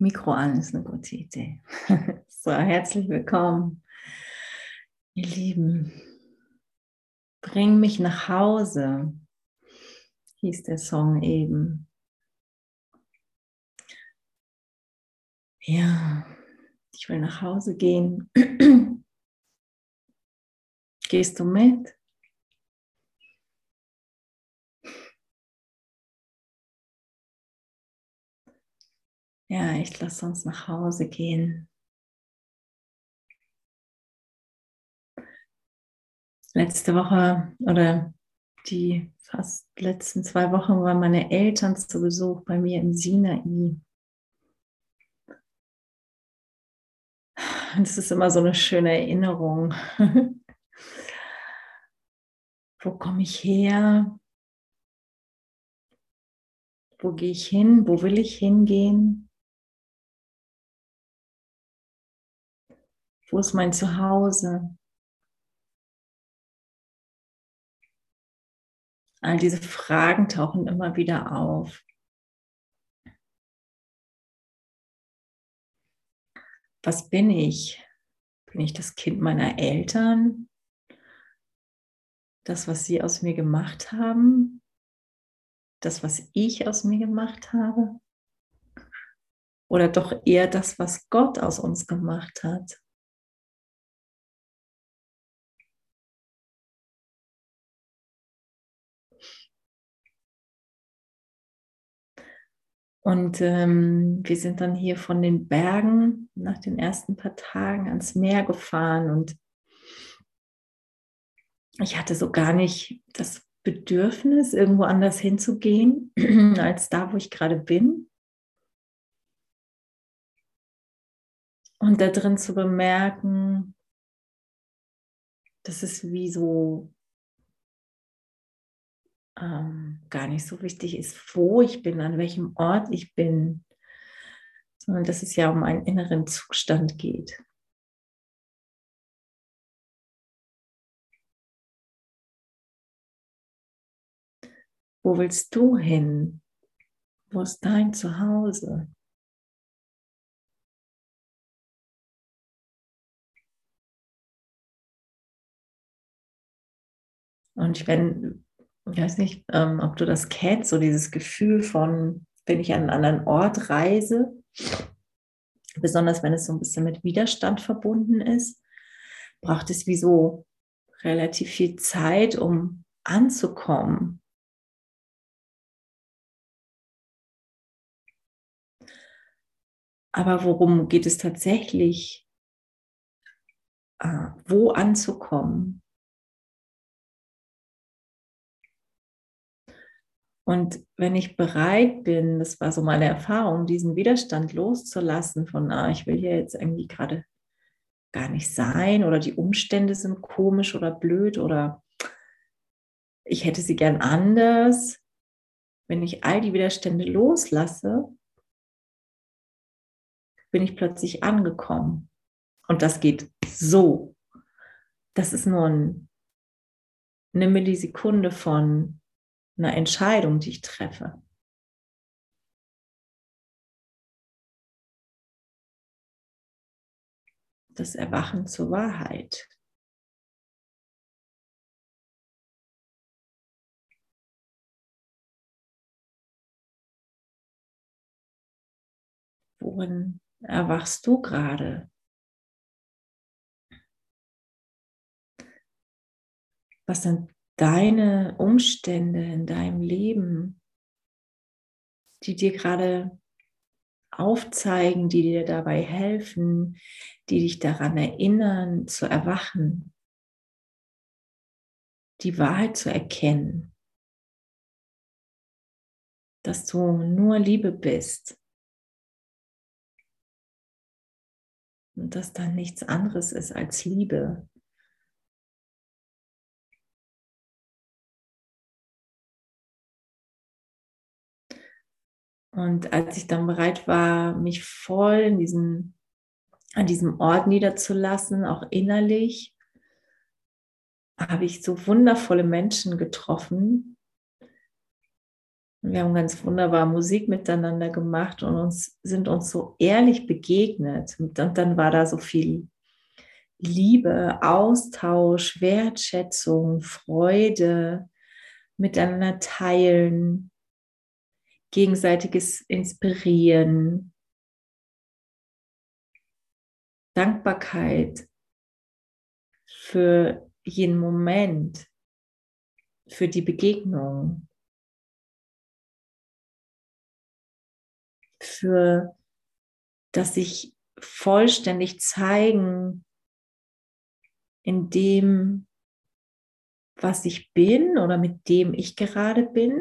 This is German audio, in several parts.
Mikro an ist eine gute Idee. so, herzlich willkommen, ihr Lieben. Bring mich nach Hause, hieß der Song eben. Ja, ich will nach Hause gehen. Gehst du mit? Ja, ich lasse uns nach Hause gehen. Letzte Woche oder die fast letzten zwei Wochen waren meine Eltern zu Besuch bei mir im Sinai. Und es ist immer so eine schöne Erinnerung. Wo komme ich her? Wo gehe ich hin? Wo will ich hingehen? Wo ist mein Zuhause? All diese Fragen tauchen immer wieder auf. Was bin ich? Bin ich das Kind meiner Eltern? Das, was sie aus mir gemacht haben? Das, was ich aus mir gemacht habe? Oder doch eher das, was Gott aus uns gemacht hat? Und ähm, wir sind dann hier von den Bergen nach den ersten paar Tagen ans Meer gefahren und ich hatte so gar nicht das Bedürfnis, irgendwo anders hinzugehen, als da, wo ich gerade bin. Und da drin zu bemerken, dass es wie so ähm, gar nicht so wichtig ist, wo ich bin, an welchem Ort ich bin, sondern dass es ja um einen inneren Zustand geht. Wo willst du hin? Wo ist dein Zuhause? Und wenn, ich weiß nicht, ähm, ob du das kennst, so dieses Gefühl von, wenn ich an einen anderen Ort reise, besonders wenn es so ein bisschen mit Widerstand verbunden ist, braucht es wie so relativ viel Zeit, um anzukommen. Aber worum geht es tatsächlich? Äh, wo anzukommen? Und wenn ich bereit bin, das war so meine Erfahrung, diesen Widerstand loszulassen von, ah, ich will hier jetzt irgendwie gerade gar nicht sein oder die Umstände sind komisch oder blöd oder ich hätte sie gern anders. Wenn ich all die Widerstände loslasse, bin ich plötzlich angekommen. Und das geht so. Das ist nur ein, eine Millisekunde von einer Entscheidung, die ich treffe. Das Erwachen zur Wahrheit. Worin erwachst du gerade? Was sind deine Umstände in deinem Leben, die dir gerade aufzeigen, die dir dabei helfen, die dich daran erinnern, zu erwachen, die Wahrheit zu erkennen, dass du nur Liebe bist und dass da nichts anderes ist als Liebe. Und als ich dann bereit war, mich voll in diesen, an diesem Ort niederzulassen, auch innerlich, habe ich so wundervolle Menschen getroffen, Wir haben ganz wunderbar Musik miteinander gemacht und uns sind uns so ehrlich begegnet. Und dann war da so viel Liebe, Austausch, Wertschätzung, Freude, miteinander teilen, gegenseitiges Inspirieren, Dankbarkeit für jeden Moment, für die Begegnung, für das sich vollständig zeigen in dem, was ich bin oder mit dem ich gerade bin.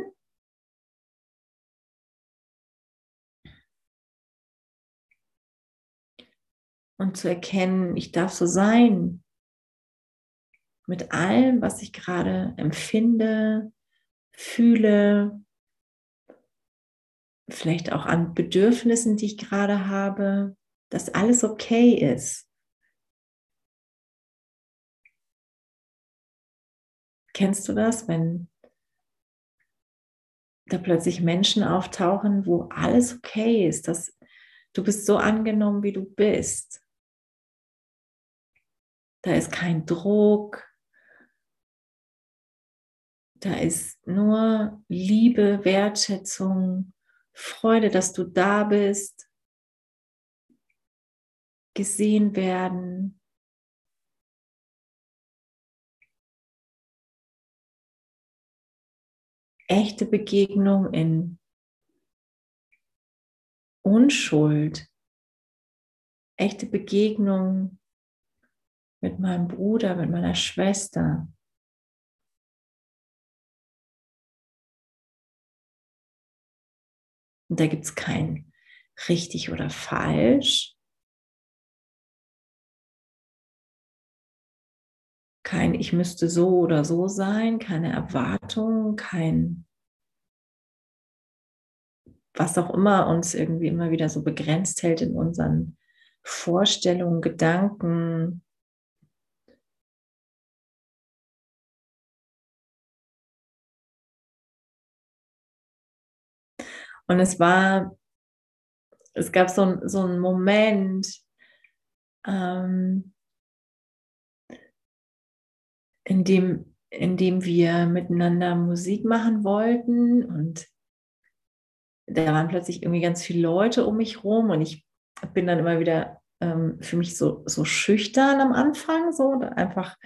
Und zu erkennen, ich darf so sein mit allem, was ich gerade empfinde, fühle, vielleicht auch an Bedürfnissen, die ich gerade habe, dass alles okay ist. Kennst du das, wenn da plötzlich Menschen auftauchen, wo alles okay ist, dass du bist so angenommen, wie du bist. Da ist kein Druck. Da ist nur Liebe, Wertschätzung, Freude, dass du da bist, gesehen werden, echte Begegnung in Unschuld, echte Begegnung mit meinem Bruder, mit meiner Schwester. Und da gibt es kein richtig oder falsch. kein Ich müsste so oder so sein, keine Erwartung, kein was auch immer uns irgendwie immer wieder so begrenzt hält in unseren Vorstellungen, Gedanken. Und es war, es gab so, so einen Moment, ähm, in dem, in dem wir miteinander Musik machen wollten und da waren plötzlich irgendwie ganz viele Leute um mich rum und ich bin dann immer wieder ähm, für mich so, so schüchtern am Anfang, so einfach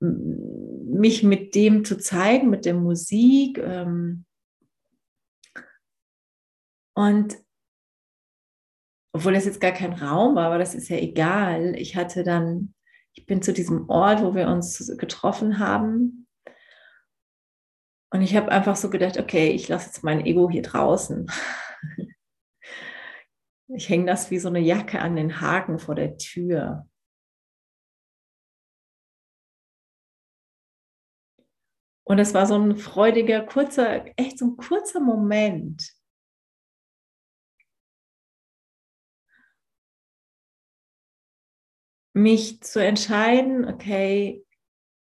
mich mit dem zu zeigen, mit der Musik. Ähm, und obwohl das jetzt gar kein Raum war, aber das ist ja egal. Ich hatte dann ich bin zu diesem Ort, wo wir uns getroffen haben. Und ich habe einfach so gedacht, okay, ich lasse jetzt mein Ego hier draußen. Ich hänge das wie so eine Jacke an den Haken vor der Tür. Und es war so ein freudiger, kurzer, echt so ein kurzer Moment. Mich zu entscheiden, okay,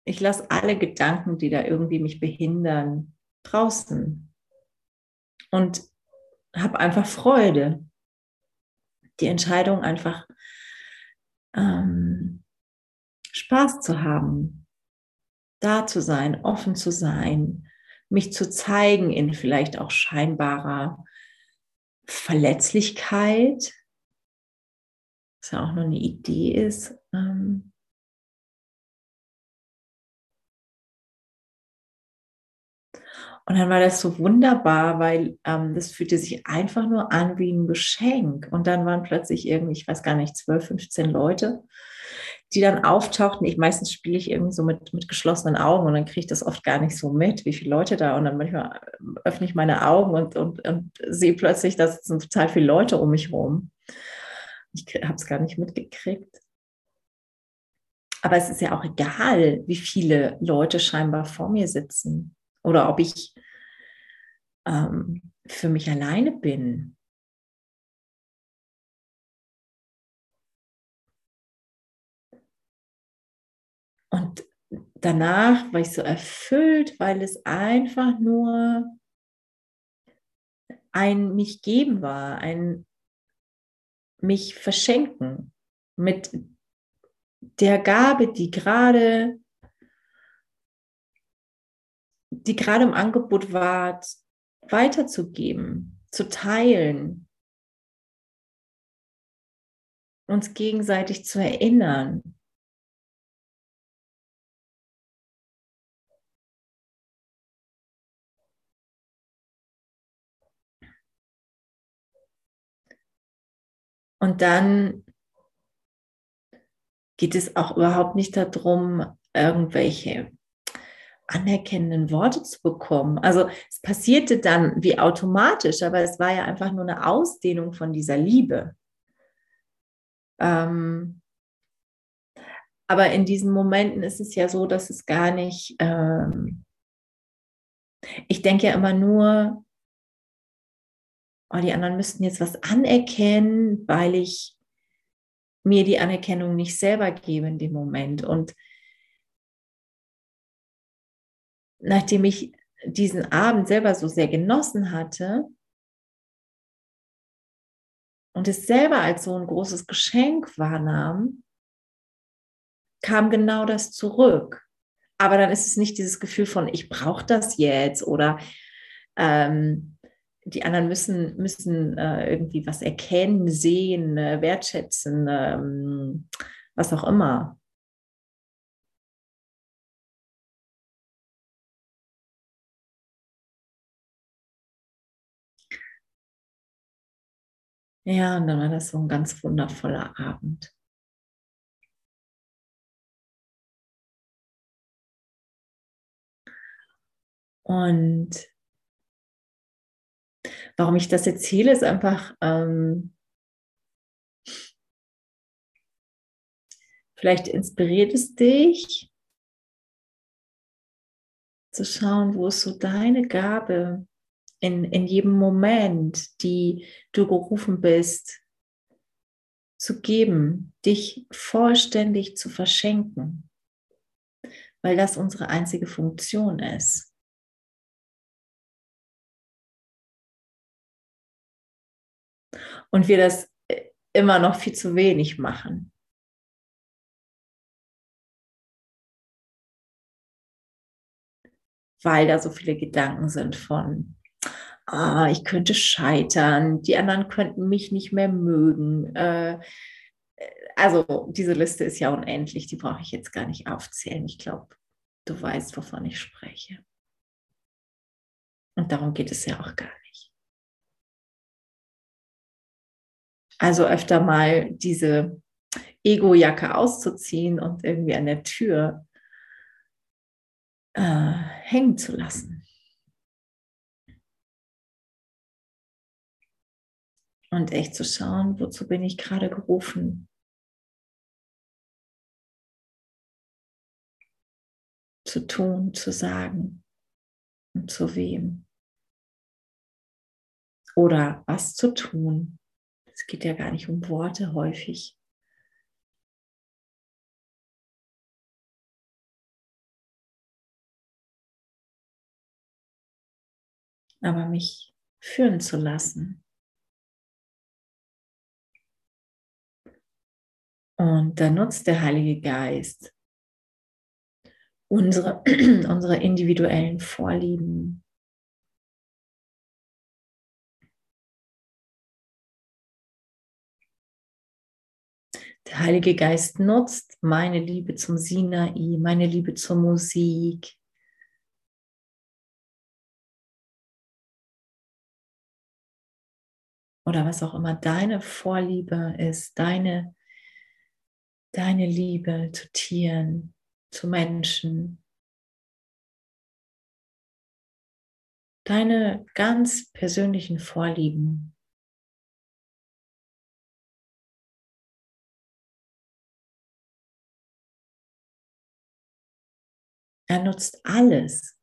ich lasse alle Gedanken, die da irgendwie mich behindern, draußen und habe einfach Freude. Die Entscheidung einfach ähm, Spaß zu haben, da zu sein, offen zu sein, mich zu zeigen in vielleicht auch scheinbarer Verletzlichkeit, was ja auch nur eine Idee ist. Ähm und dann war das so wunderbar, weil ähm, das fühlte sich einfach nur an wie ein Geschenk. Und dann waren plötzlich irgendwie, ich weiß gar nicht, 12, 15 Leute, die dann auftauchten. Ich meistens spiele ich irgendwie so mit, mit geschlossenen Augen und dann kriege ich das oft gar nicht so mit, wie viele Leute da. Und dann manchmal öffne ich meine Augen und, und, und sehe plötzlich, dass es sind total viele Leute um mich herum. Ich habe es gar nicht mitgekriegt. Aber es ist ja auch egal, wie viele Leute scheinbar vor mir sitzen oder ob ich ähm, für mich alleine bin. Und danach war ich so erfüllt, weil es einfach nur ein mich geben war, ein mich verschenken mit der Gabe, die gerade die gerade im Angebot war, weiterzugeben, zu teilen, uns gegenseitig zu erinnern. Und dann geht es auch überhaupt nicht darum, irgendwelche anerkennenden Worte zu bekommen. Also es passierte dann wie automatisch, aber es war ja einfach nur eine Ausdehnung von dieser Liebe. Ähm, aber in diesen Momenten ist es ja so, dass es gar nicht, ähm, ich denke ja immer nur, oh, die anderen müssten jetzt was anerkennen, weil ich mir die Anerkennung nicht selber gebe in dem Moment. Und nachdem ich diesen Abend selber so sehr genossen hatte und es selber als so ein großes Geschenk wahrnahm, kam genau das zurück. Aber dann ist es nicht dieses Gefühl von, ich brauche das jetzt oder ähm, die anderen müssen, müssen äh, irgendwie was erkennen, sehen, äh, wertschätzen, ähm, was auch immer. Ja, und dann war das so ein ganz wundervoller Abend. Und warum ich das erzähle, ist einfach, ähm, vielleicht inspiriert es dich zu schauen, wo ist so deine Gabe in, in jedem Moment, die du gerufen bist, zu geben, dich vollständig zu verschenken, weil das unsere einzige Funktion ist. Und wir das äh, immer noch viel zu wenig machen. Weil da so viele Gedanken sind von, ah, ich könnte scheitern, die anderen könnten mich nicht mehr mögen. Äh, also diese Liste ist ja unendlich, die brauche ich jetzt gar nicht aufzählen. Ich glaube, du weißt, wovon ich spreche. Und darum geht es ja auch gar nicht. Also öfter mal diese Ego-Jacke auszuziehen und irgendwie an der Tür äh, hängen zu lassen. und echt zu schauen, wozu bin ich gerade gerufen. Zu tun, zu sagen und zu wem. Oder was zu tun. Es geht ja gar nicht um Worte häufig. Aber mich führen zu lassen. Und da nutzt der Heilige Geist unsere, unsere individuellen Vorlieben. Heilige Geist nutzt meine Liebe zum Sinai, meine Liebe zur Musik. Oder was auch immer deine Vorliebe ist, deine deine Liebe zu Tieren, zu Menschen, deine ganz persönlichen Vorlieben. Er nutzt alles.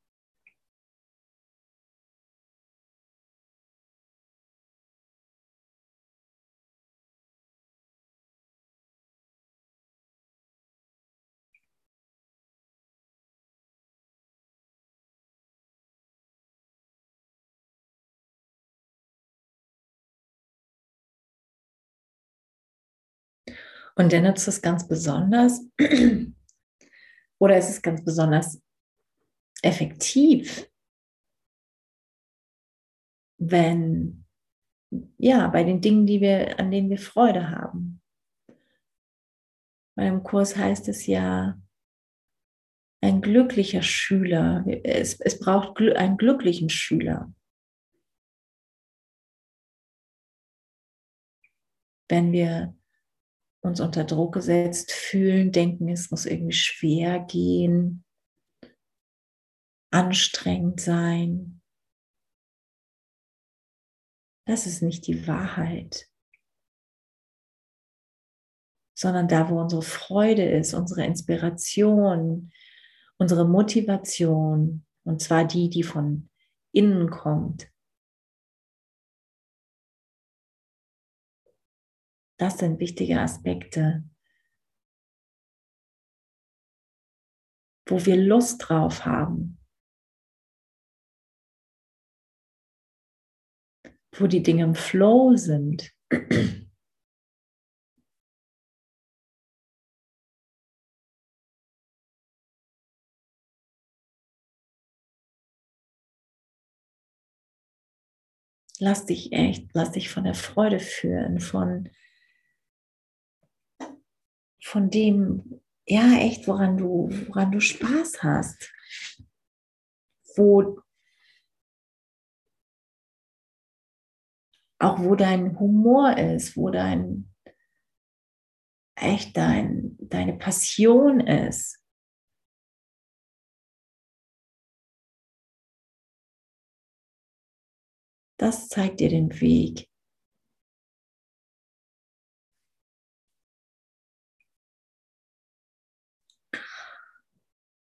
Und der nutzt es ganz besonders, oder ist es ganz besonders effektiv, wenn, ja, bei den Dingen, die wir, an denen wir Freude haben. Bei dem Kurs heißt es ja, ein glücklicher Schüler. Es, es braucht einen glücklichen Schüler. Wenn wir uns unter Druck gesetzt fühlen, denken, es muss irgendwie schwer gehen, anstrengend sein. Das ist nicht die Wahrheit, sondern da, wo unsere Freude ist, unsere Inspiration, unsere Motivation, und zwar die, die von innen kommt, Das sind wichtige Aspekte, wo wir Lust drauf haben, wo die Dinge im Flow sind. Lass dich echt, lass dich von der Freude führen, von von dem, ja, echt, woran du, woran du Spaß hast. Wo auch wo dein Humor ist, wo dein echt dein, deine Passion ist. Das zeigt dir den Weg.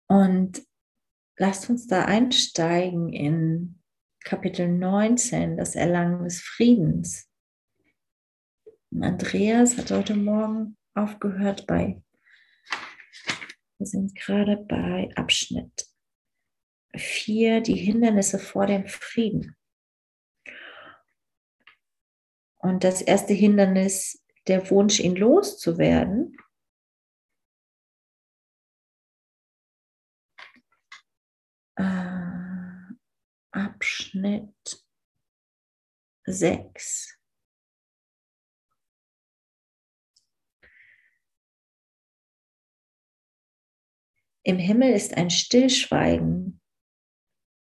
Und lasst uns da einsteigen in Kapitel 19, das Erlangen des Friedens. Andreas hat heute Morgen aufgehört bei, wir sind gerade bei Abschnitt 4, die Hindernisse vor dem Frieden. Und das erste Hindernis, der Wunsch, ihn loszuwerden, Abschnitt 6. Im Himmel ist ein Stillschweigen,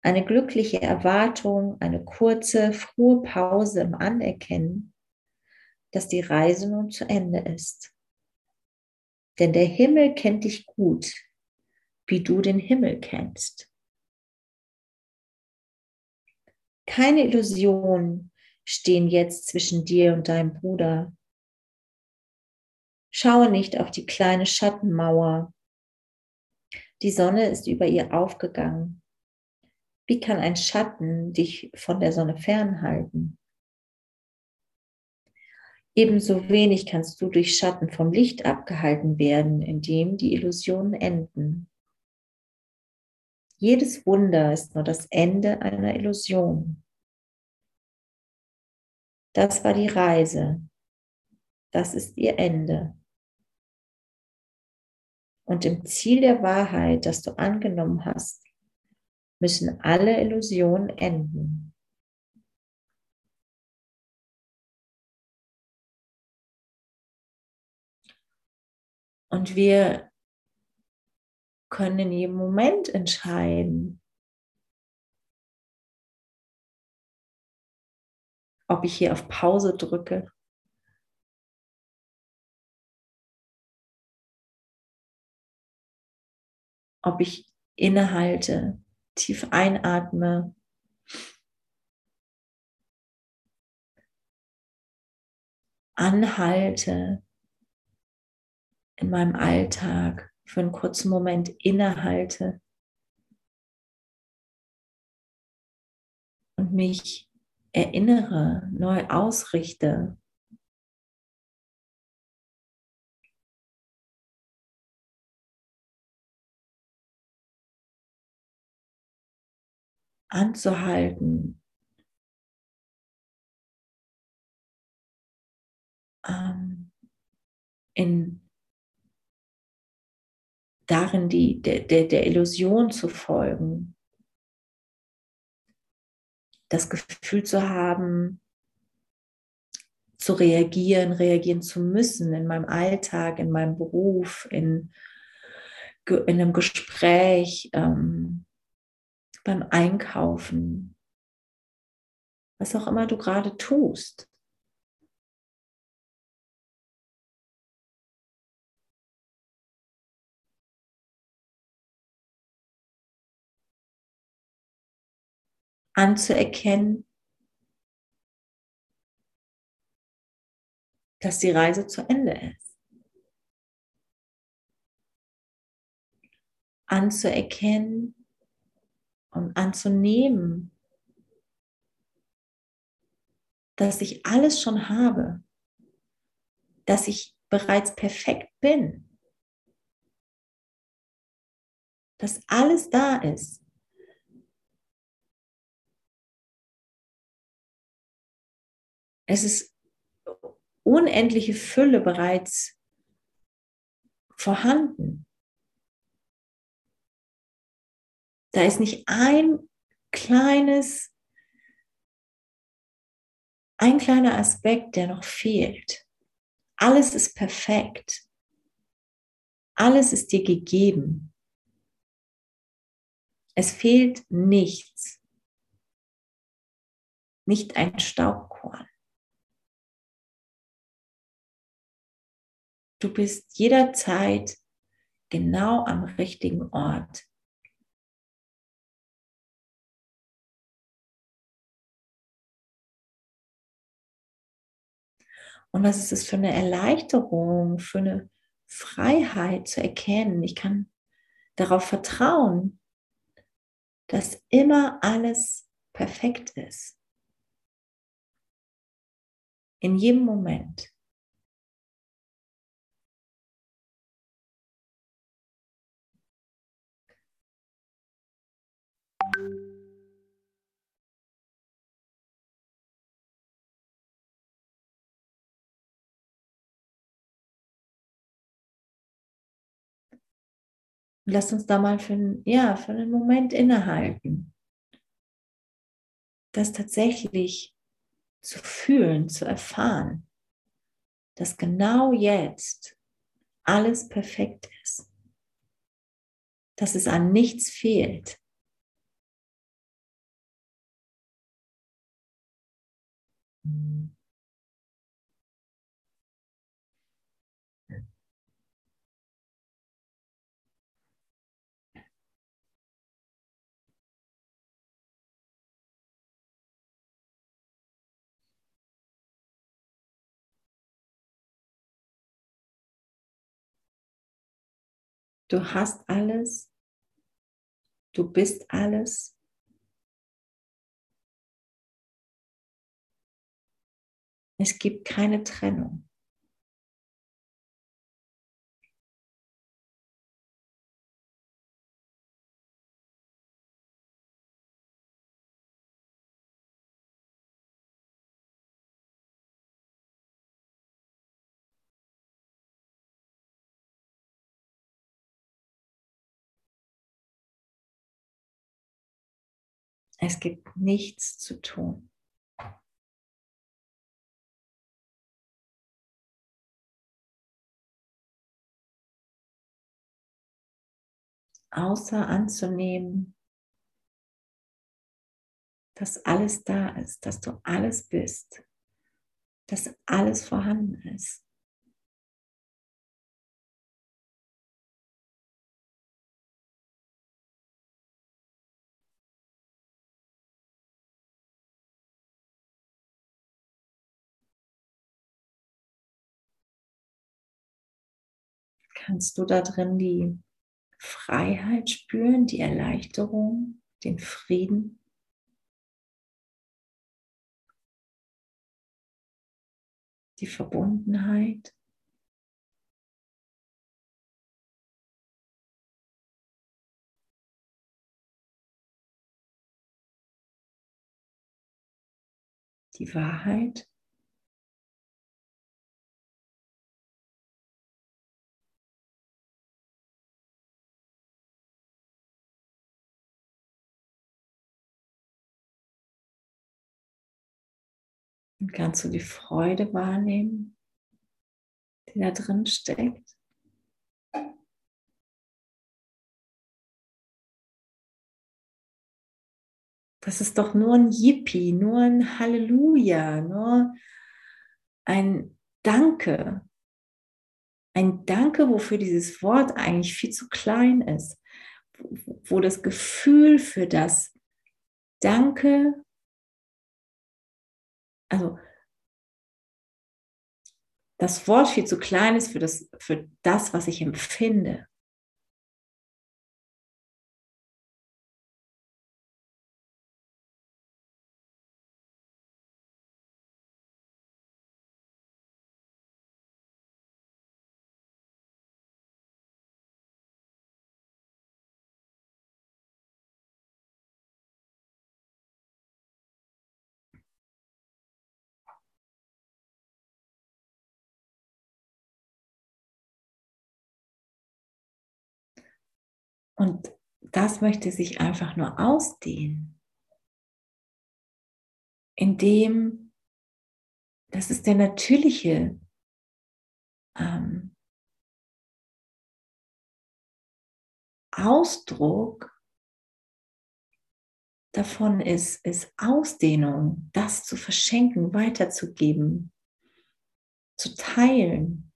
eine glückliche Erwartung, eine kurze, frohe Pause im Anerkennen, dass die Reise nun zu Ende ist. Denn der Himmel kennt dich gut, wie du den Himmel kennst. Keine Illusionen stehen jetzt zwischen dir und deinem Bruder. Schaue nicht auf die kleine Schattenmauer. Die Sonne ist über ihr aufgegangen. Wie kann ein Schatten dich von der Sonne fernhalten? Ebenso wenig kannst du durch Schatten vom Licht abgehalten werden, indem die Illusionen enden. Jedes Wunder ist nur das Ende einer Illusion. Das war die Reise. Das ist ihr Ende. Und im Ziel der Wahrheit, das du angenommen hast, müssen alle Illusionen enden. Und wir können in jedem Moment entscheiden, ob ich hier auf Pause drücke. Ob ich innehalte, tief einatme. Anhalte in meinem Alltag für einen kurzen Moment innehalte und mich erinnere, neu ausrichte. anzuhalten, ähm, in darin die, der, der, der Illusion zu folgen, das Gefühl zu haben, zu reagieren, reagieren zu müssen in meinem Alltag, in meinem Beruf, in, in einem Gespräch, ähm, beim Einkaufen, was auch immer du gerade tust. Anzuerkennen, dass die Reise zu Ende ist. Anzuerkennen und anzunehmen, dass ich alles schon habe, dass ich bereits perfekt bin, dass alles da ist. Es ist unendliche Fülle bereits vorhanden. Da ist nicht ein kleines, ein kleiner Aspekt, der noch fehlt. Alles ist perfekt. Alles ist dir gegeben. Es fehlt nichts. Nicht ein Staubkorn. Du bist jederzeit genau am richtigen Ort. Und was ist es für eine Erleichterung, für eine Freiheit zu erkennen? Ich kann darauf vertrauen, dass immer alles perfekt ist. In jedem Moment. Lass uns da mal für, ja, für einen Moment innehalten. Das tatsächlich zu fühlen, zu erfahren, dass genau jetzt alles perfekt ist, dass es an nichts fehlt. Du hast alles. Du bist alles. Es gibt keine Trennung. Es gibt nichts zu tun. Außer anzunehmen, dass alles da ist, dass du alles bist, dass alles vorhanden ist. kannst du da drin die Freiheit spüren, die Erleichterung, den Frieden. Die Verbundenheit. Die Wahrheit. Und kannst du die Freude wahrnehmen, die da drin steckt? Das ist doch nur ein Yippie, nur ein Halleluja, nur ein Danke. Ein Danke, wofür dieses Wort eigentlich viel zu klein ist, wo das Gefühl für das Danke, also das Wort viel zu klein ist für das, für das was ich empfinde. Und das möchte sich einfach nur ausdehnen, indem, das ist der natürliche ähm, Ausdruck davon ist, ist Ausdehnung, das zu verschenken, weiterzugeben, zu teilen.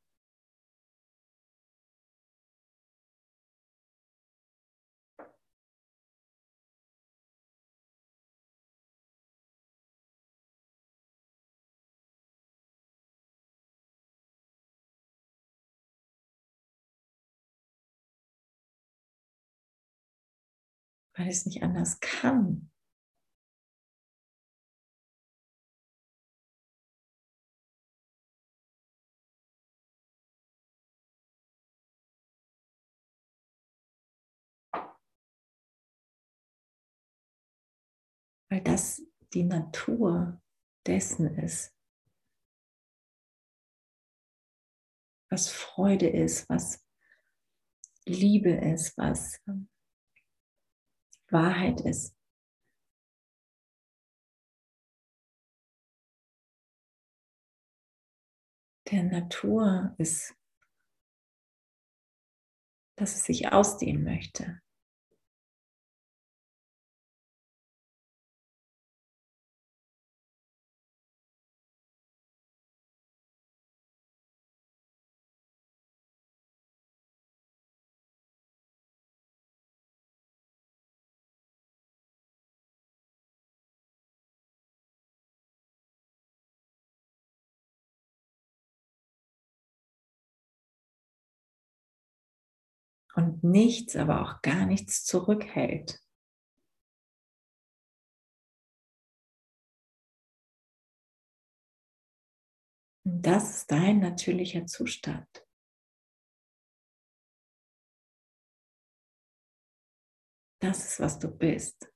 Weil es nicht anders kann. Weil das die Natur dessen ist, was Freude ist, was Liebe ist, was Wahrheit ist. Der Natur ist, dass es sich ausdehnen möchte. Und nichts, aber auch gar nichts zurückhält. Und das ist dein natürlicher Zustand. Das ist, was du bist.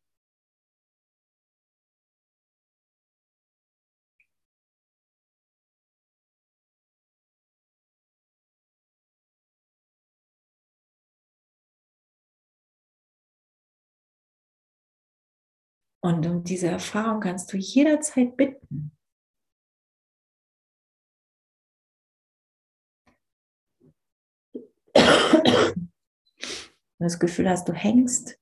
Und um diese Erfahrung kannst du jederzeit bitten. Wenn du das Gefühl hast, du hängst,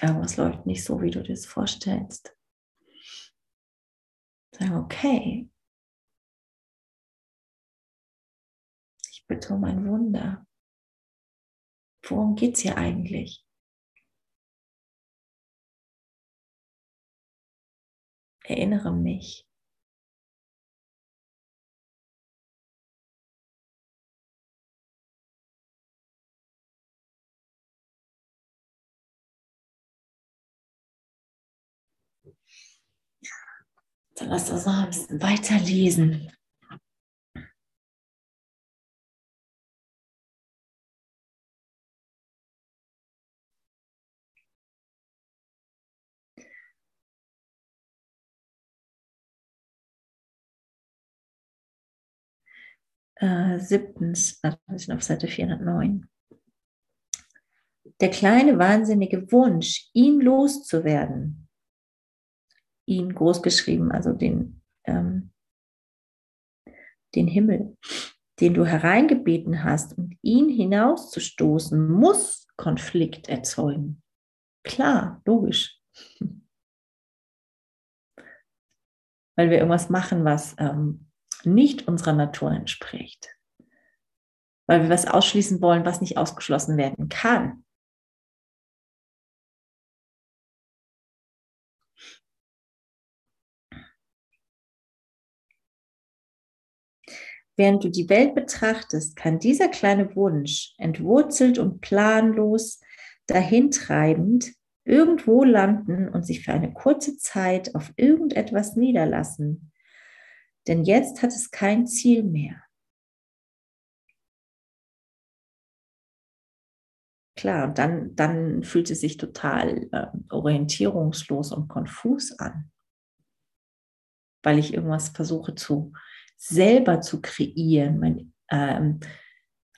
aber es läuft nicht so, wie du dir das vorstellst. Sag, okay, ich bitte um ein Wunder. Worum geht es hier eigentlich? Erinnere mich. Dann lass uns noch ein bisschen weiterlesen. Äh, siebtens, also wir sind auf Seite 409. Der kleine wahnsinnige Wunsch, ihn loszuwerden, ihn groß geschrieben, also den, ähm, den Himmel, den du hereingebeten hast und ihn hinauszustoßen, muss Konflikt erzeugen. Klar, logisch. Weil wir irgendwas machen, was ähm, nicht unserer Natur entspricht. Weil wir was ausschließen wollen, was nicht ausgeschlossen werden kann. Während du die Welt betrachtest, kann dieser kleine Wunsch, entwurzelt und planlos, dahintreibend, irgendwo landen und sich für eine kurze Zeit auf irgendetwas niederlassen. Denn jetzt hat es kein Ziel mehr. Klar, und dann, dann fühlt es sich total äh, orientierungslos und konfus an, weil ich irgendwas versuche zu selber zu kreieren, mein, ähm,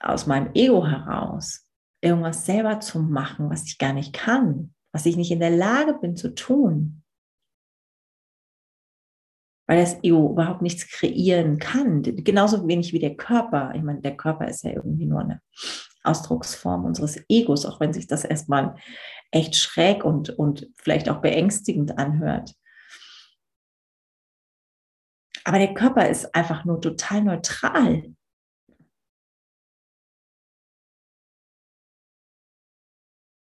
aus meinem Ego heraus, irgendwas selber zu machen, was ich gar nicht kann, was ich nicht in der Lage bin zu tun. Weil das Ego überhaupt nichts kreieren kann. Genauso wenig wie der Körper. Ich meine, der Körper ist ja irgendwie nur eine Ausdrucksform unseres Egos, auch wenn sich das erstmal echt schräg und, und vielleicht auch beängstigend anhört. Aber der Körper ist einfach nur total neutral.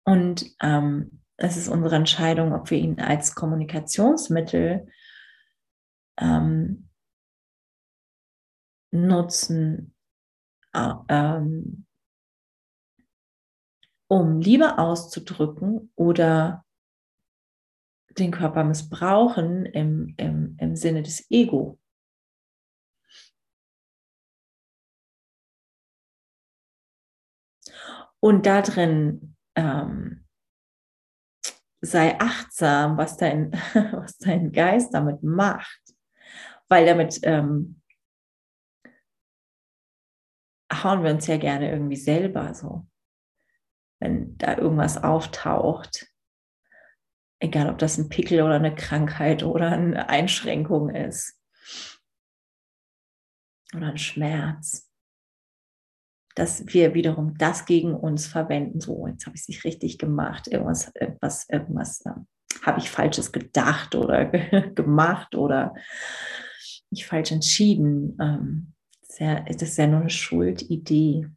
Und ähm, es ist unsere Entscheidung, ob wir ihn als Kommunikationsmittel ähm, nutzen, äh, ähm, um Liebe auszudrücken oder den Körper missbrauchen im, im, im Sinne des Ego. Und da drin ähm, sei achtsam, was dein, was dein Geist damit macht, weil damit ähm, hauen wir uns ja gerne irgendwie selber so, wenn da irgendwas auftaucht, egal ob das ein Pickel oder eine Krankheit oder eine Einschränkung ist oder ein Schmerz dass wir wiederum das gegen uns verwenden. So, jetzt habe ich es nicht richtig gemacht, irgendwas, irgendwas, irgendwas äh, habe ich Falsches gedacht oder gemacht oder mich falsch entschieden. Ähm, ja, das ist ja nur eine Schuldidee.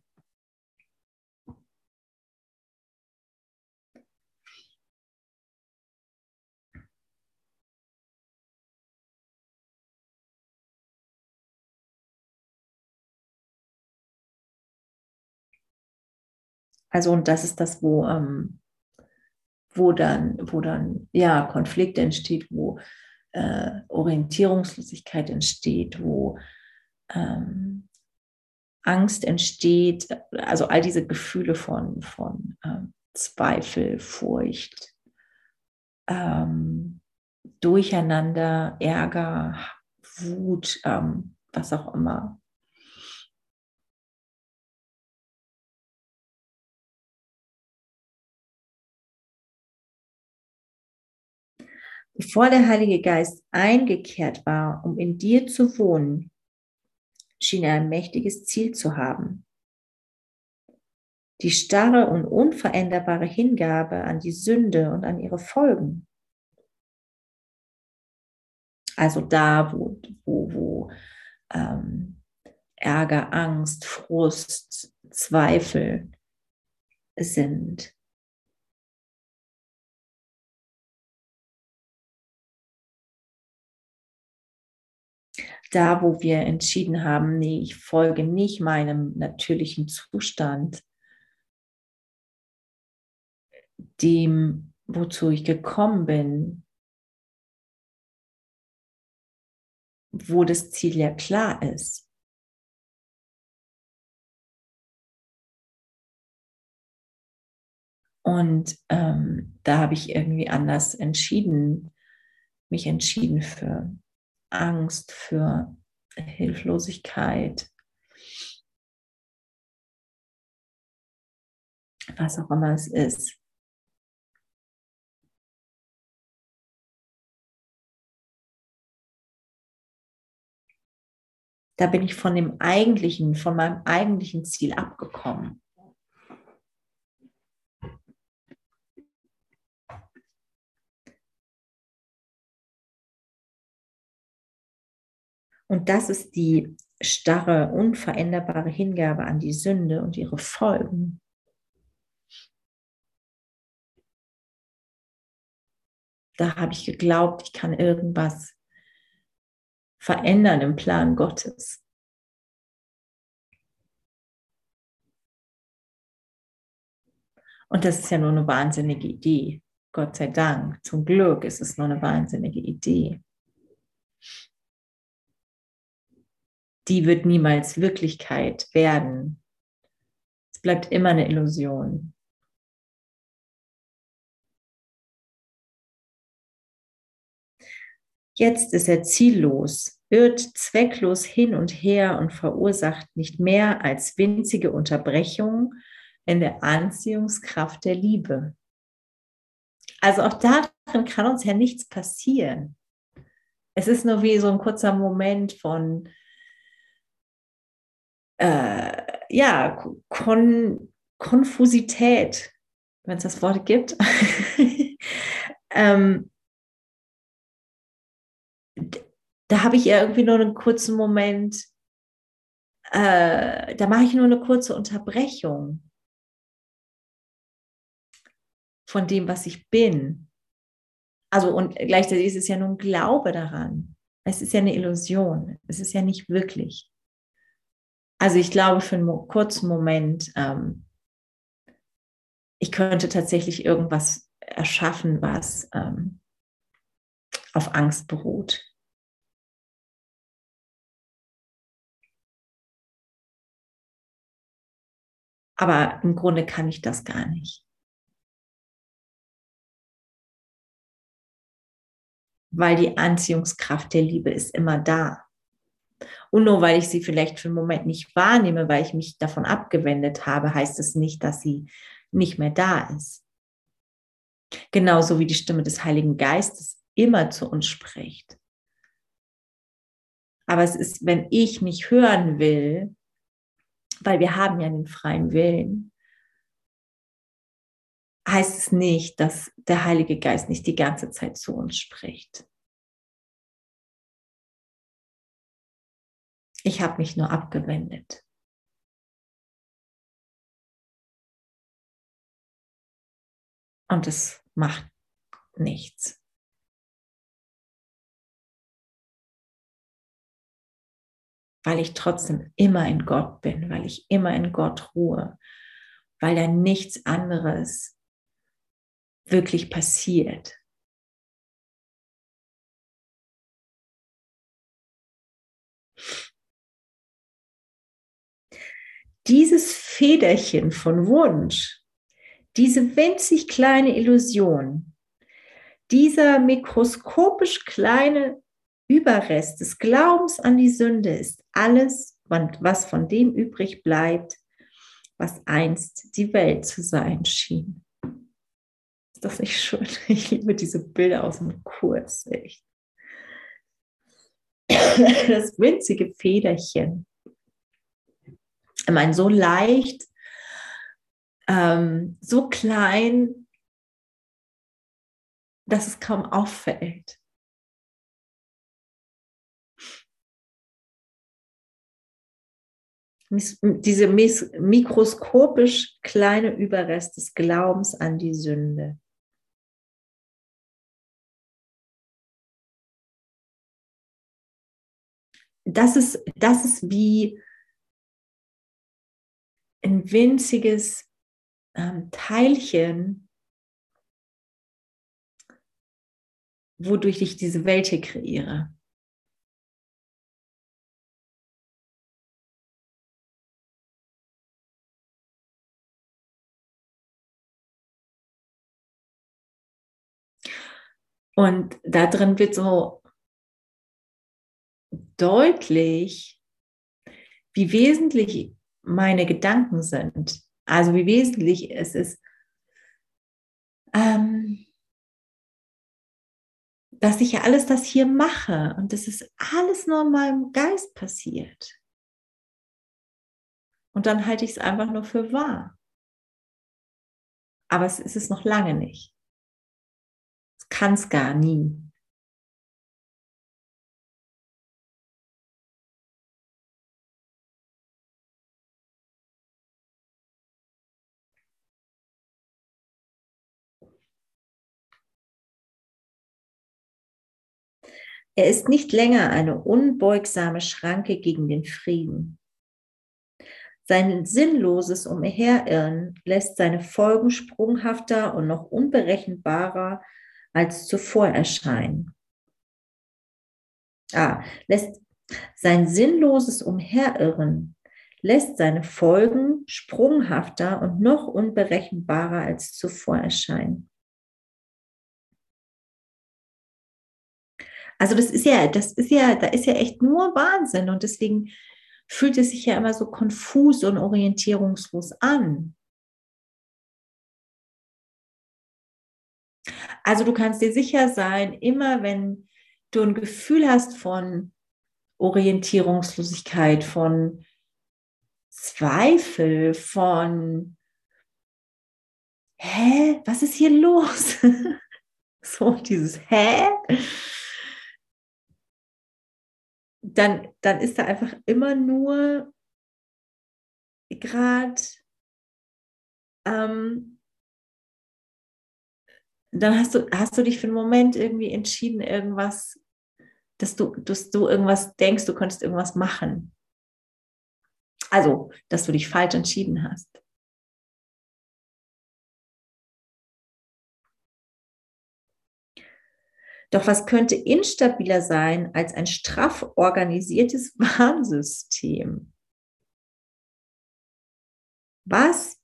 Also und das ist das, wo, ähm, wo dann, wo dann ja Konflikt entsteht, wo äh, Orientierungslosigkeit entsteht, wo ähm, Angst entsteht, also all diese Gefühle von, von ähm, Zweifel, Furcht, ähm, Durcheinander, Ärger, Wut, ähm, was auch immer. Bevor der Heilige Geist eingekehrt war, um in dir zu wohnen, schien er ein mächtiges Ziel zu haben. Die starre und unveränderbare Hingabe an die Sünde und an ihre Folgen. Also da, wo, wo, wo ähm, Ärger, Angst, Frust, Zweifel sind. Da, wo wir entschieden haben, nee, ich folge nicht meinem natürlichen Zustand, dem, wozu ich gekommen bin, wo das Ziel ja klar ist. Und ähm, da habe ich irgendwie anders entschieden, mich entschieden für Angst, für Hilflosigkeit, was auch immer es ist. Da bin ich von dem eigentlichen, von meinem eigentlichen Ziel abgekommen. Und das ist die starre, unveränderbare Hingabe an die Sünde und ihre Folgen. Da habe ich geglaubt, ich kann irgendwas verändern im Plan Gottes. Und das ist ja nur eine wahnsinnige Idee. Gott sei Dank, zum Glück ist es nur eine wahnsinnige Idee. Die wird niemals Wirklichkeit werden. Es bleibt immer eine Illusion. Jetzt ist er ziellos, irrt zwecklos hin und her und verursacht nicht mehr als winzige Unterbrechungen in der Anziehungskraft der Liebe. Also auch darin kann uns ja nichts passieren. Es ist nur wie so ein kurzer Moment von, äh, ja, Kon Konfusität, wenn es das Wort gibt. ähm, da habe ich irgendwie nur einen kurzen Moment, äh, da mache ich nur eine kurze Unterbrechung von dem, was ich bin. Also und gleichzeitig ist es ja nur ein Glaube daran. Es ist ja eine Illusion. Es ist ja nicht wirklich. Also ich glaube für einen kurzen Moment, ähm, ich könnte tatsächlich irgendwas erschaffen, was ähm, auf Angst beruht. Aber im Grunde kann ich das gar nicht. Weil die Anziehungskraft der Liebe ist immer da. Und nur weil ich sie vielleicht für einen Moment nicht wahrnehme, weil ich mich davon abgewendet habe, heißt es nicht, dass sie nicht mehr da ist. Genauso wie die Stimme des Heiligen Geistes immer zu uns spricht. Aber es ist, wenn ich mich hören will, weil wir haben ja den freien Willen, heißt es nicht, dass der Heilige Geist nicht die ganze Zeit zu uns spricht. Ich habe mich nur abgewendet. Und es macht nichts. weil ich trotzdem immer in Gott bin, weil ich immer in Gott ruhe, weil da nichts anderes wirklich passiert. Dieses Federchen von Wunsch, diese winzig kleine Illusion, dieser mikroskopisch kleine Überrest des Glaubens an die Sünde ist alles, was von dem übrig bleibt, was einst die Welt zu sein schien. Ist das nicht schön? Ich liebe diese Bilder aus dem Kurs, echt. Das winzige Federchen. Ich meine, so leicht, ähm, so klein, dass es kaum auffällt. diese mikroskopisch kleine Überrest des Glaubens an die Sünde. Das ist, das ist wie ein winziges ähm, Teilchen, wodurch ich diese Welt hier kreiere. Und da drin wird so deutlich, wie wesentlich meine Gedanken sind. Also wie wesentlich es ist, ähm, dass ich ja alles das hier mache und das ist alles nur in meinem Geist passiert. Und dann halte ich es einfach nur für wahr. Aber es ist es noch lange nicht. Es kann es gar nie. Er ist nicht länger eine unbeugsame Schranke gegen den Frieden. Sein sinnloses Umherirren lässt seine Folgen sprunghafter und noch unberechenbarer als zuvor erscheinen. Ah, lässt sein sinnloses Umherirren lässt seine Folgen sprunghafter und noch unberechenbarer als zuvor erscheinen. Also das ist ja, das ist ja, da ist ja echt nur Wahnsinn und deswegen fühlt es sich ja immer so konfus und orientierungslos an. Also du kannst dir sicher sein, immer wenn du ein Gefühl hast von Orientierungslosigkeit, von Zweifel, von Hä, was ist hier los? so dieses Hä? Dann, dann ist da einfach immer nur gerade, ähm, dann hast du, hast du dich für einen Moment irgendwie entschieden, irgendwas, dass du, dass du irgendwas denkst, du könntest irgendwas machen. Also, dass du dich falsch entschieden hast. Doch was könnte instabiler sein als ein straff organisiertes Warnsystem? Was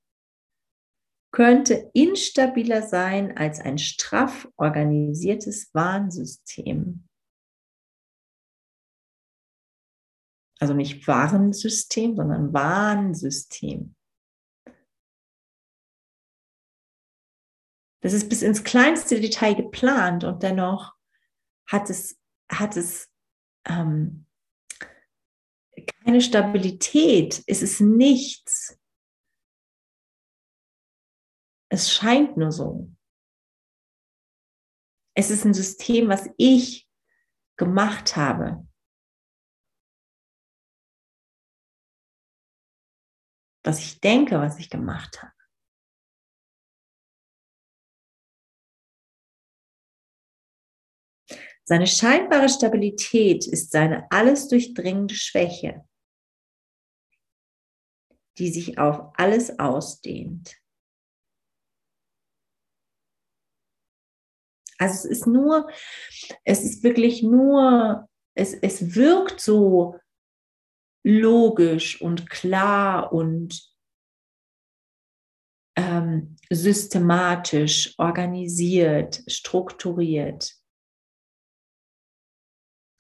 könnte instabiler sein als ein straff organisiertes Warnsystem? Also nicht Warnsystem, sondern Warnsystem. Das ist bis ins kleinste Detail geplant und dennoch hat es, hat es ähm, keine Stabilität, es ist nichts. Es scheint nur so. Es ist ein System, was ich gemacht habe. Was ich denke, was ich gemacht habe. Seine scheinbare Stabilität ist seine alles durchdringende Schwäche, die sich auf alles ausdehnt. Also es ist nur, es ist wirklich nur, es, es wirkt so logisch und klar und ähm, systematisch, organisiert, strukturiert.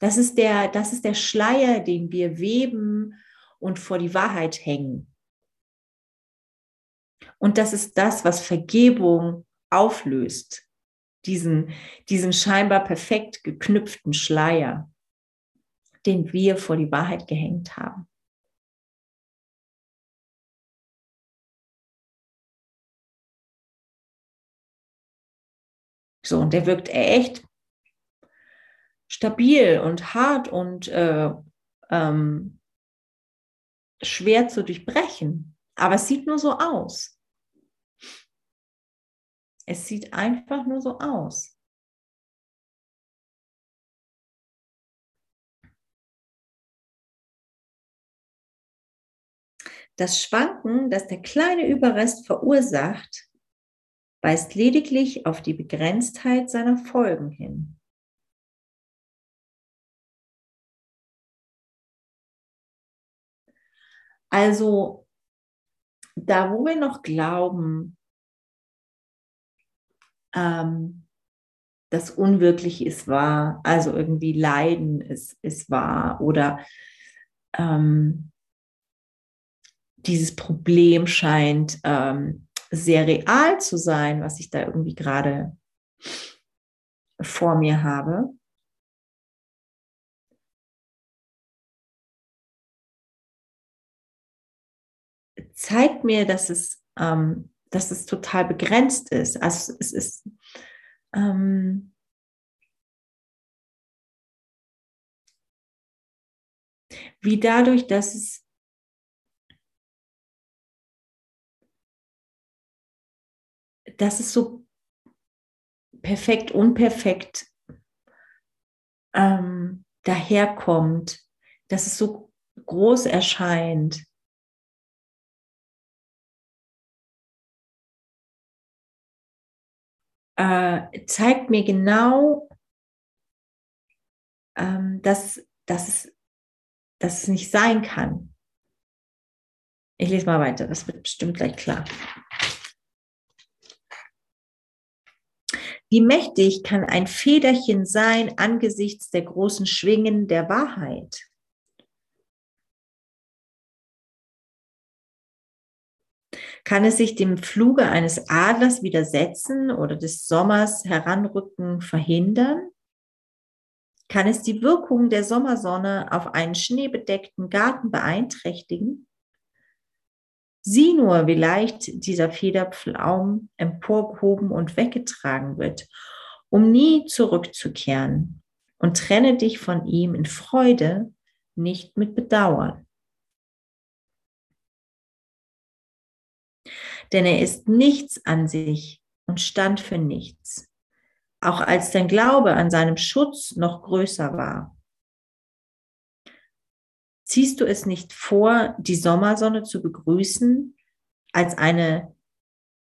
Das ist der, das ist der Schleier, den wir weben und vor die Wahrheit hängen. Und das ist das, was Vergebung auflöst. Diesen, diesen scheinbar perfekt geknüpften Schleier, den wir vor die Wahrheit gehängt haben. So, und der wirkt echt stabil und hart und äh, ähm, schwer zu durchbrechen. Aber es sieht nur so aus. Es sieht einfach nur so aus. Das Schwanken, das der kleine Überrest verursacht, weist lediglich auf die Begrenztheit seiner Folgen hin. Also da, wo wir noch glauben, ähm, das Unwirkliche ist wahr, also irgendwie Leiden ist, ist wahr oder ähm, dieses Problem scheint ähm, sehr real zu sein, was ich da irgendwie gerade vor mir habe, zeigt mir, dass es, ähm, dass es total begrenzt ist. Also es ist ähm, wie dadurch, dass es dass es so perfekt, unperfekt ähm, daherkommt, dass es so groß erscheint. Äh, zeigt mir genau, ähm, dass, dass, es, dass es nicht sein kann. Ich lese mal weiter, das wird bestimmt gleich klar. Wie mächtig kann ein Federchen sein angesichts der großen Schwingen der Wahrheit? Kann es sich dem Fluge eines Adlers widersetzen oder des Sommers heranrücken verhindern? Kann es die Wirkung der Sommersonne auf einen schneebedeckten Garten beeinträchtigen? Sieh nur, wie leicht dieser Federpflaum emporgehoben und weggetragen wird, um nie zurückzukehren und trenne dich von ihm in Freude, nicht mit Bedauern. Denn er ist nichts an sich und stand für nichts, auch als dein Glaube an seinem Schutz noch größer war. Ziehst du es nicht vor, die Sommersonne zu begrüßen, als eine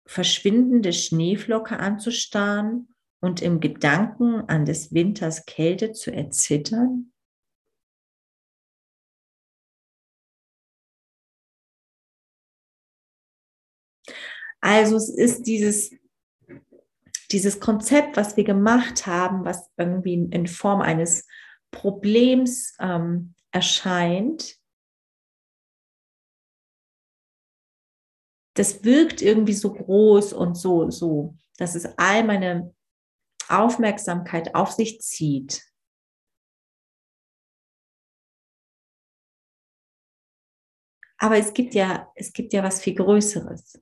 verschwindende Schneeflocke anzustarren und im Gedanken an des Winters Kälte zu erzittern? Also es ist dieses, dieses Konzept, was wir gemacht haben, was irgendwie in Form eines Problems ähm, erscheint, das wirkt irgendwie so groß und so, so, dass es all meine Aufmerksamkeit auf sich zieht. Aber es gibt ja, es gibt ja was viel Größeres.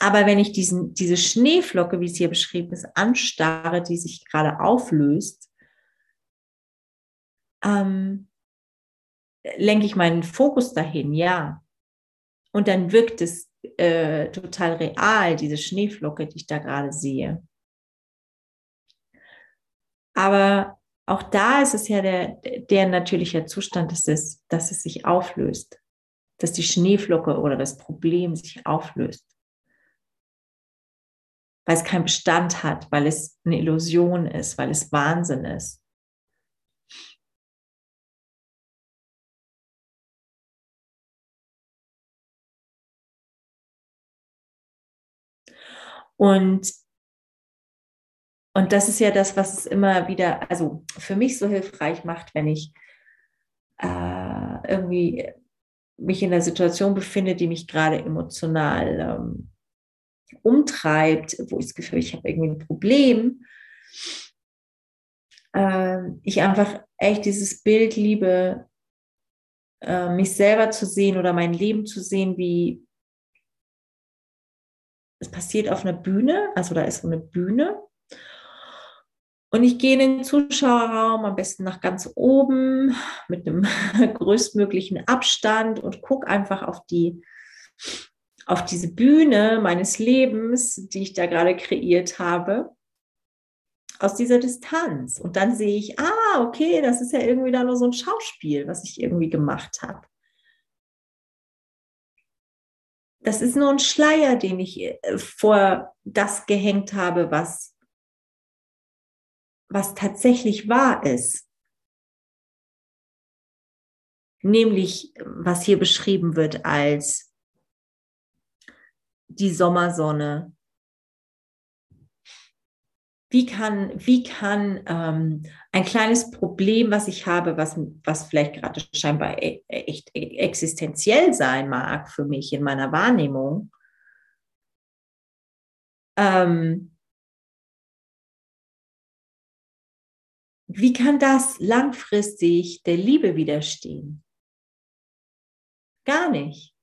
Aber wenn ich diesen, diese Schneeflocke, wie es hier beschrieben ist, anstarre, die sich gerade auflöst, ähm, lenke ich meinen Fokus dahin, ja. Und dann wirkt es äh, total real, diese Schneeflocke, die ich da gerade sehe. Aber auch da ist es ja der, der natürliche Zustand, dass es, dass es sich auflöst, dass die Schneeflocke oder das Problem sich auflöst. Weil es keinen Bestand hat, weil es eine Illusion ist, weil es Wahnsinn ist. Und, und das ist ja das, was es immer wieder, also für mich so hilfreich macht, wenn ich äh, irgendwie mich in einer Situation befinde, die mich gerade emotional ähm, umtreibt, wo ich das Gefühl, ich habe irgendwie ein Problem. Äh, ich einfach echt dieses Bild liebe, äh, mich selber zu sehen oder mein Leben zu sehen, wie, es passiert auf einer Bühne, also da ist so eine Bühne. Und ich gehe in den Zuschauerraum, am besten nach ganz oben, mit einem größtmöglichen Abstand und gucke einfach auf die, auf diese Bühne meines Lebens, die ich da gerade kreiert habe, aus dieser Distanz. Und dann sehe ich, ah, okay, das ist ja irgendwie da nur so ein Schauspiel, was ich irgendwie gemacht habe. das ist nur ein Schleier, den ich äh, vor das gehängt habe, was, was tatsächlich wahr ist. Nämlich, was hier beschrieben wird als die Sommersonne, wie kann, wie kann ähm, ein kleines Problem, was ich habe, was, was vielleicht gerade scheinbar e, echt existenziell sein mag für mich in meiner Wahrnehmung, ähm, Wie kann das langfristig der Liebe widerstehen? Gar nicht.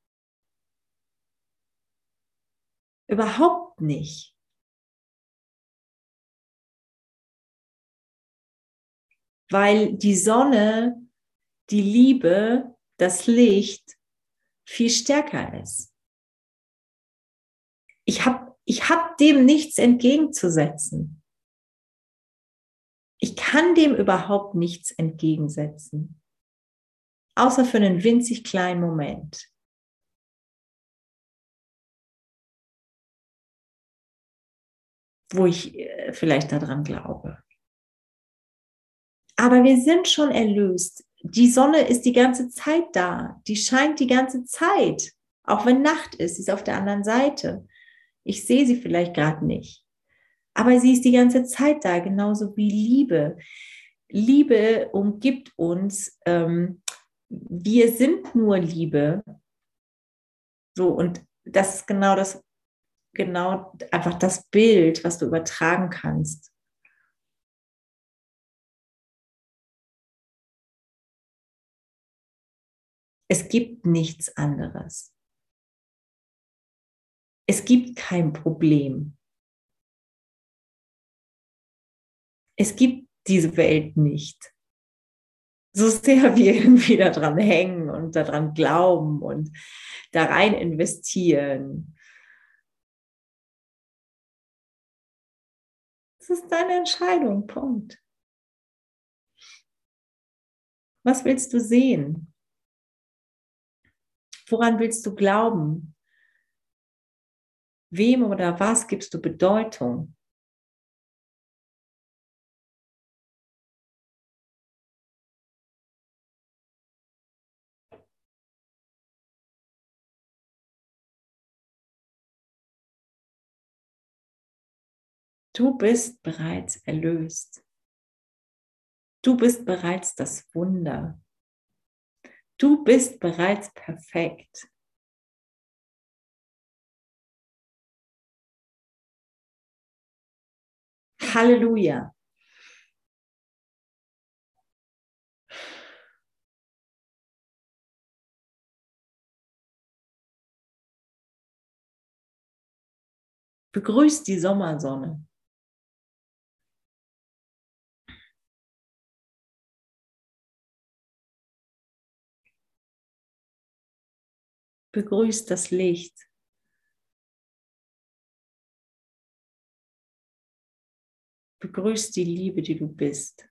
Überhaupt nicht. Weil die Sonne, die Liebe, das Licht viel stärker ist. Ich habe ich hab dem nichts entgegenzusetzen. Ich kann dem überhaupt nichts entgegensetzen, außer für einen winzig kleinen Moment. Wo ich äh, vielleicht daran glaube. Aber wir sind schon erlöst. Die Sonne ist die ganze Zeit da. Die scheint die ganze Zeit. Auch wenn Nacht ist, sie ist auf der anderen Seite. Ich sehe sie vielleicht gerade nicht. Aber sie ist die ganze Zeit da, genauso wie Liebe. Liebe umgibt uns. Ähm, wir sind nur Liebe. So, und das ist genau das, genau einfach das Bild, was du übertragen kannst. Es gibt nichts anderes. Es gibt kein Problem. Es gibt diese Welt nicht. So sehr wir irgendwie daran hängen und daran glauben und da rein investieren. Das ist deine Entscheidung, Punkt. Was willst du sehen? Woran willst du glauben? Wem oder was gibst du Bedeutung? Du bist bereits erlöst. Du bist bereits das Wunder. Du bist bereits perfekt. Halleluja. Begrüßt die Sommersonne. Begrüßt das Licht. Begrüßt die Liebe, die du bist.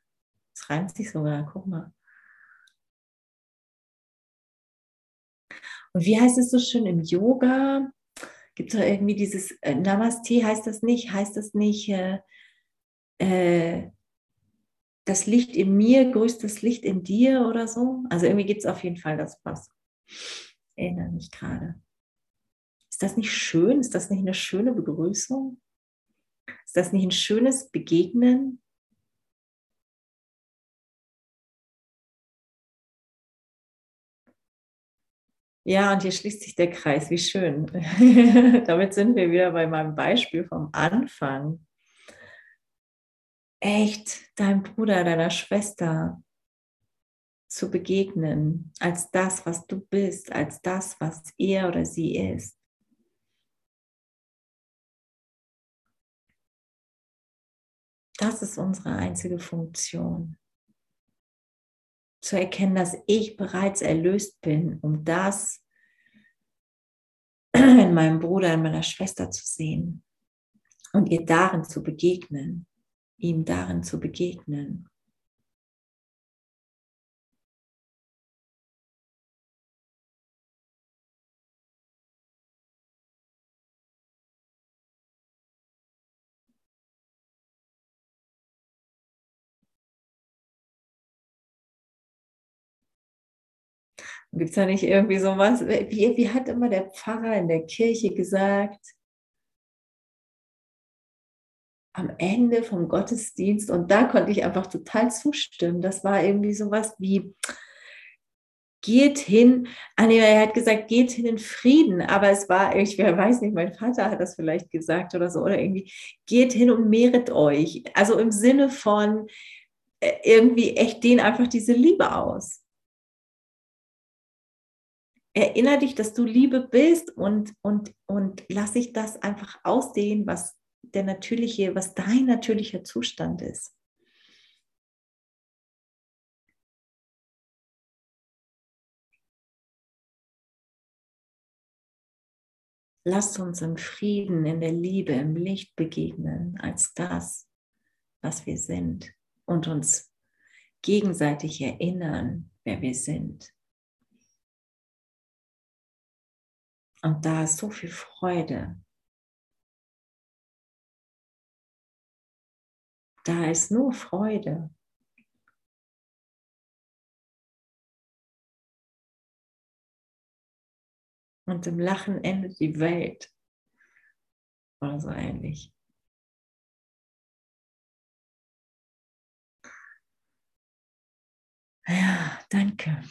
Es reimt sich sogar, guck mal. Und wie heißt es so schön im Yoga? Gibt es irgendwie dieses äh, Namaste, heißt das nicht? Heißt das nicht, äh, äh, das Licht in mir grüßt das Licht in dir oder so? Also irgendwie gibt es auf jeden Fall das was erinnere mich gerade. Ist das nicht schön? Ist das nicht eine schöne Begrüßung? Ist das nicht ein schönes Begegnen? Ja, und hier schließt sich der Kreis. Wie schön. Damit sind wir wieder bei meinem Beispiel vom Anfang. Echt, dein Bruder, deiner Schwester, zu begegnen, als das, was du bist, als das, was er oder sie ist. Das ist unsere einzige Funktion. Zu erkennen, dass ich bereits erlöst bin, um das in meinem Bruder, in meiner Schwester zu sehen und ihr darin zu begegnen, ihm darin zu begegnen. Gibt es da nicht irgendwie sowas? Wie, wie hat immer der Pfarrer in der Kirche gesagt? Am Ende vom Gottesdienst, und da konnte ich einfach total zustimmen. Das war irgendwie sowas wie, geht hin, ah er hat gesagt, geht hin in Frieden, aber es war, ich weiß nicht, mein Vater hat das vielleicht gesagt oder so, oder irgendwie, geht hin und mehret euch. Also im Sinne von, äh, irgendwie echt dehn einfach diese Liebe aus. Erinner dich, dass du Liebe bist und, und, und lass dich das einfach ausdehnen, was der natürliche, was dein natürlicher Zustand ist. Lasst uns im Frieden, in der Liebe, im Licht begegnen, als das, was wir sind und uns gegenseitig erinnern, wer wir sind. Und da ist so viel Freude. Da ist nur Freude. Und im Lachen endet die Welt. Oder so ähnlich. Ja, danke.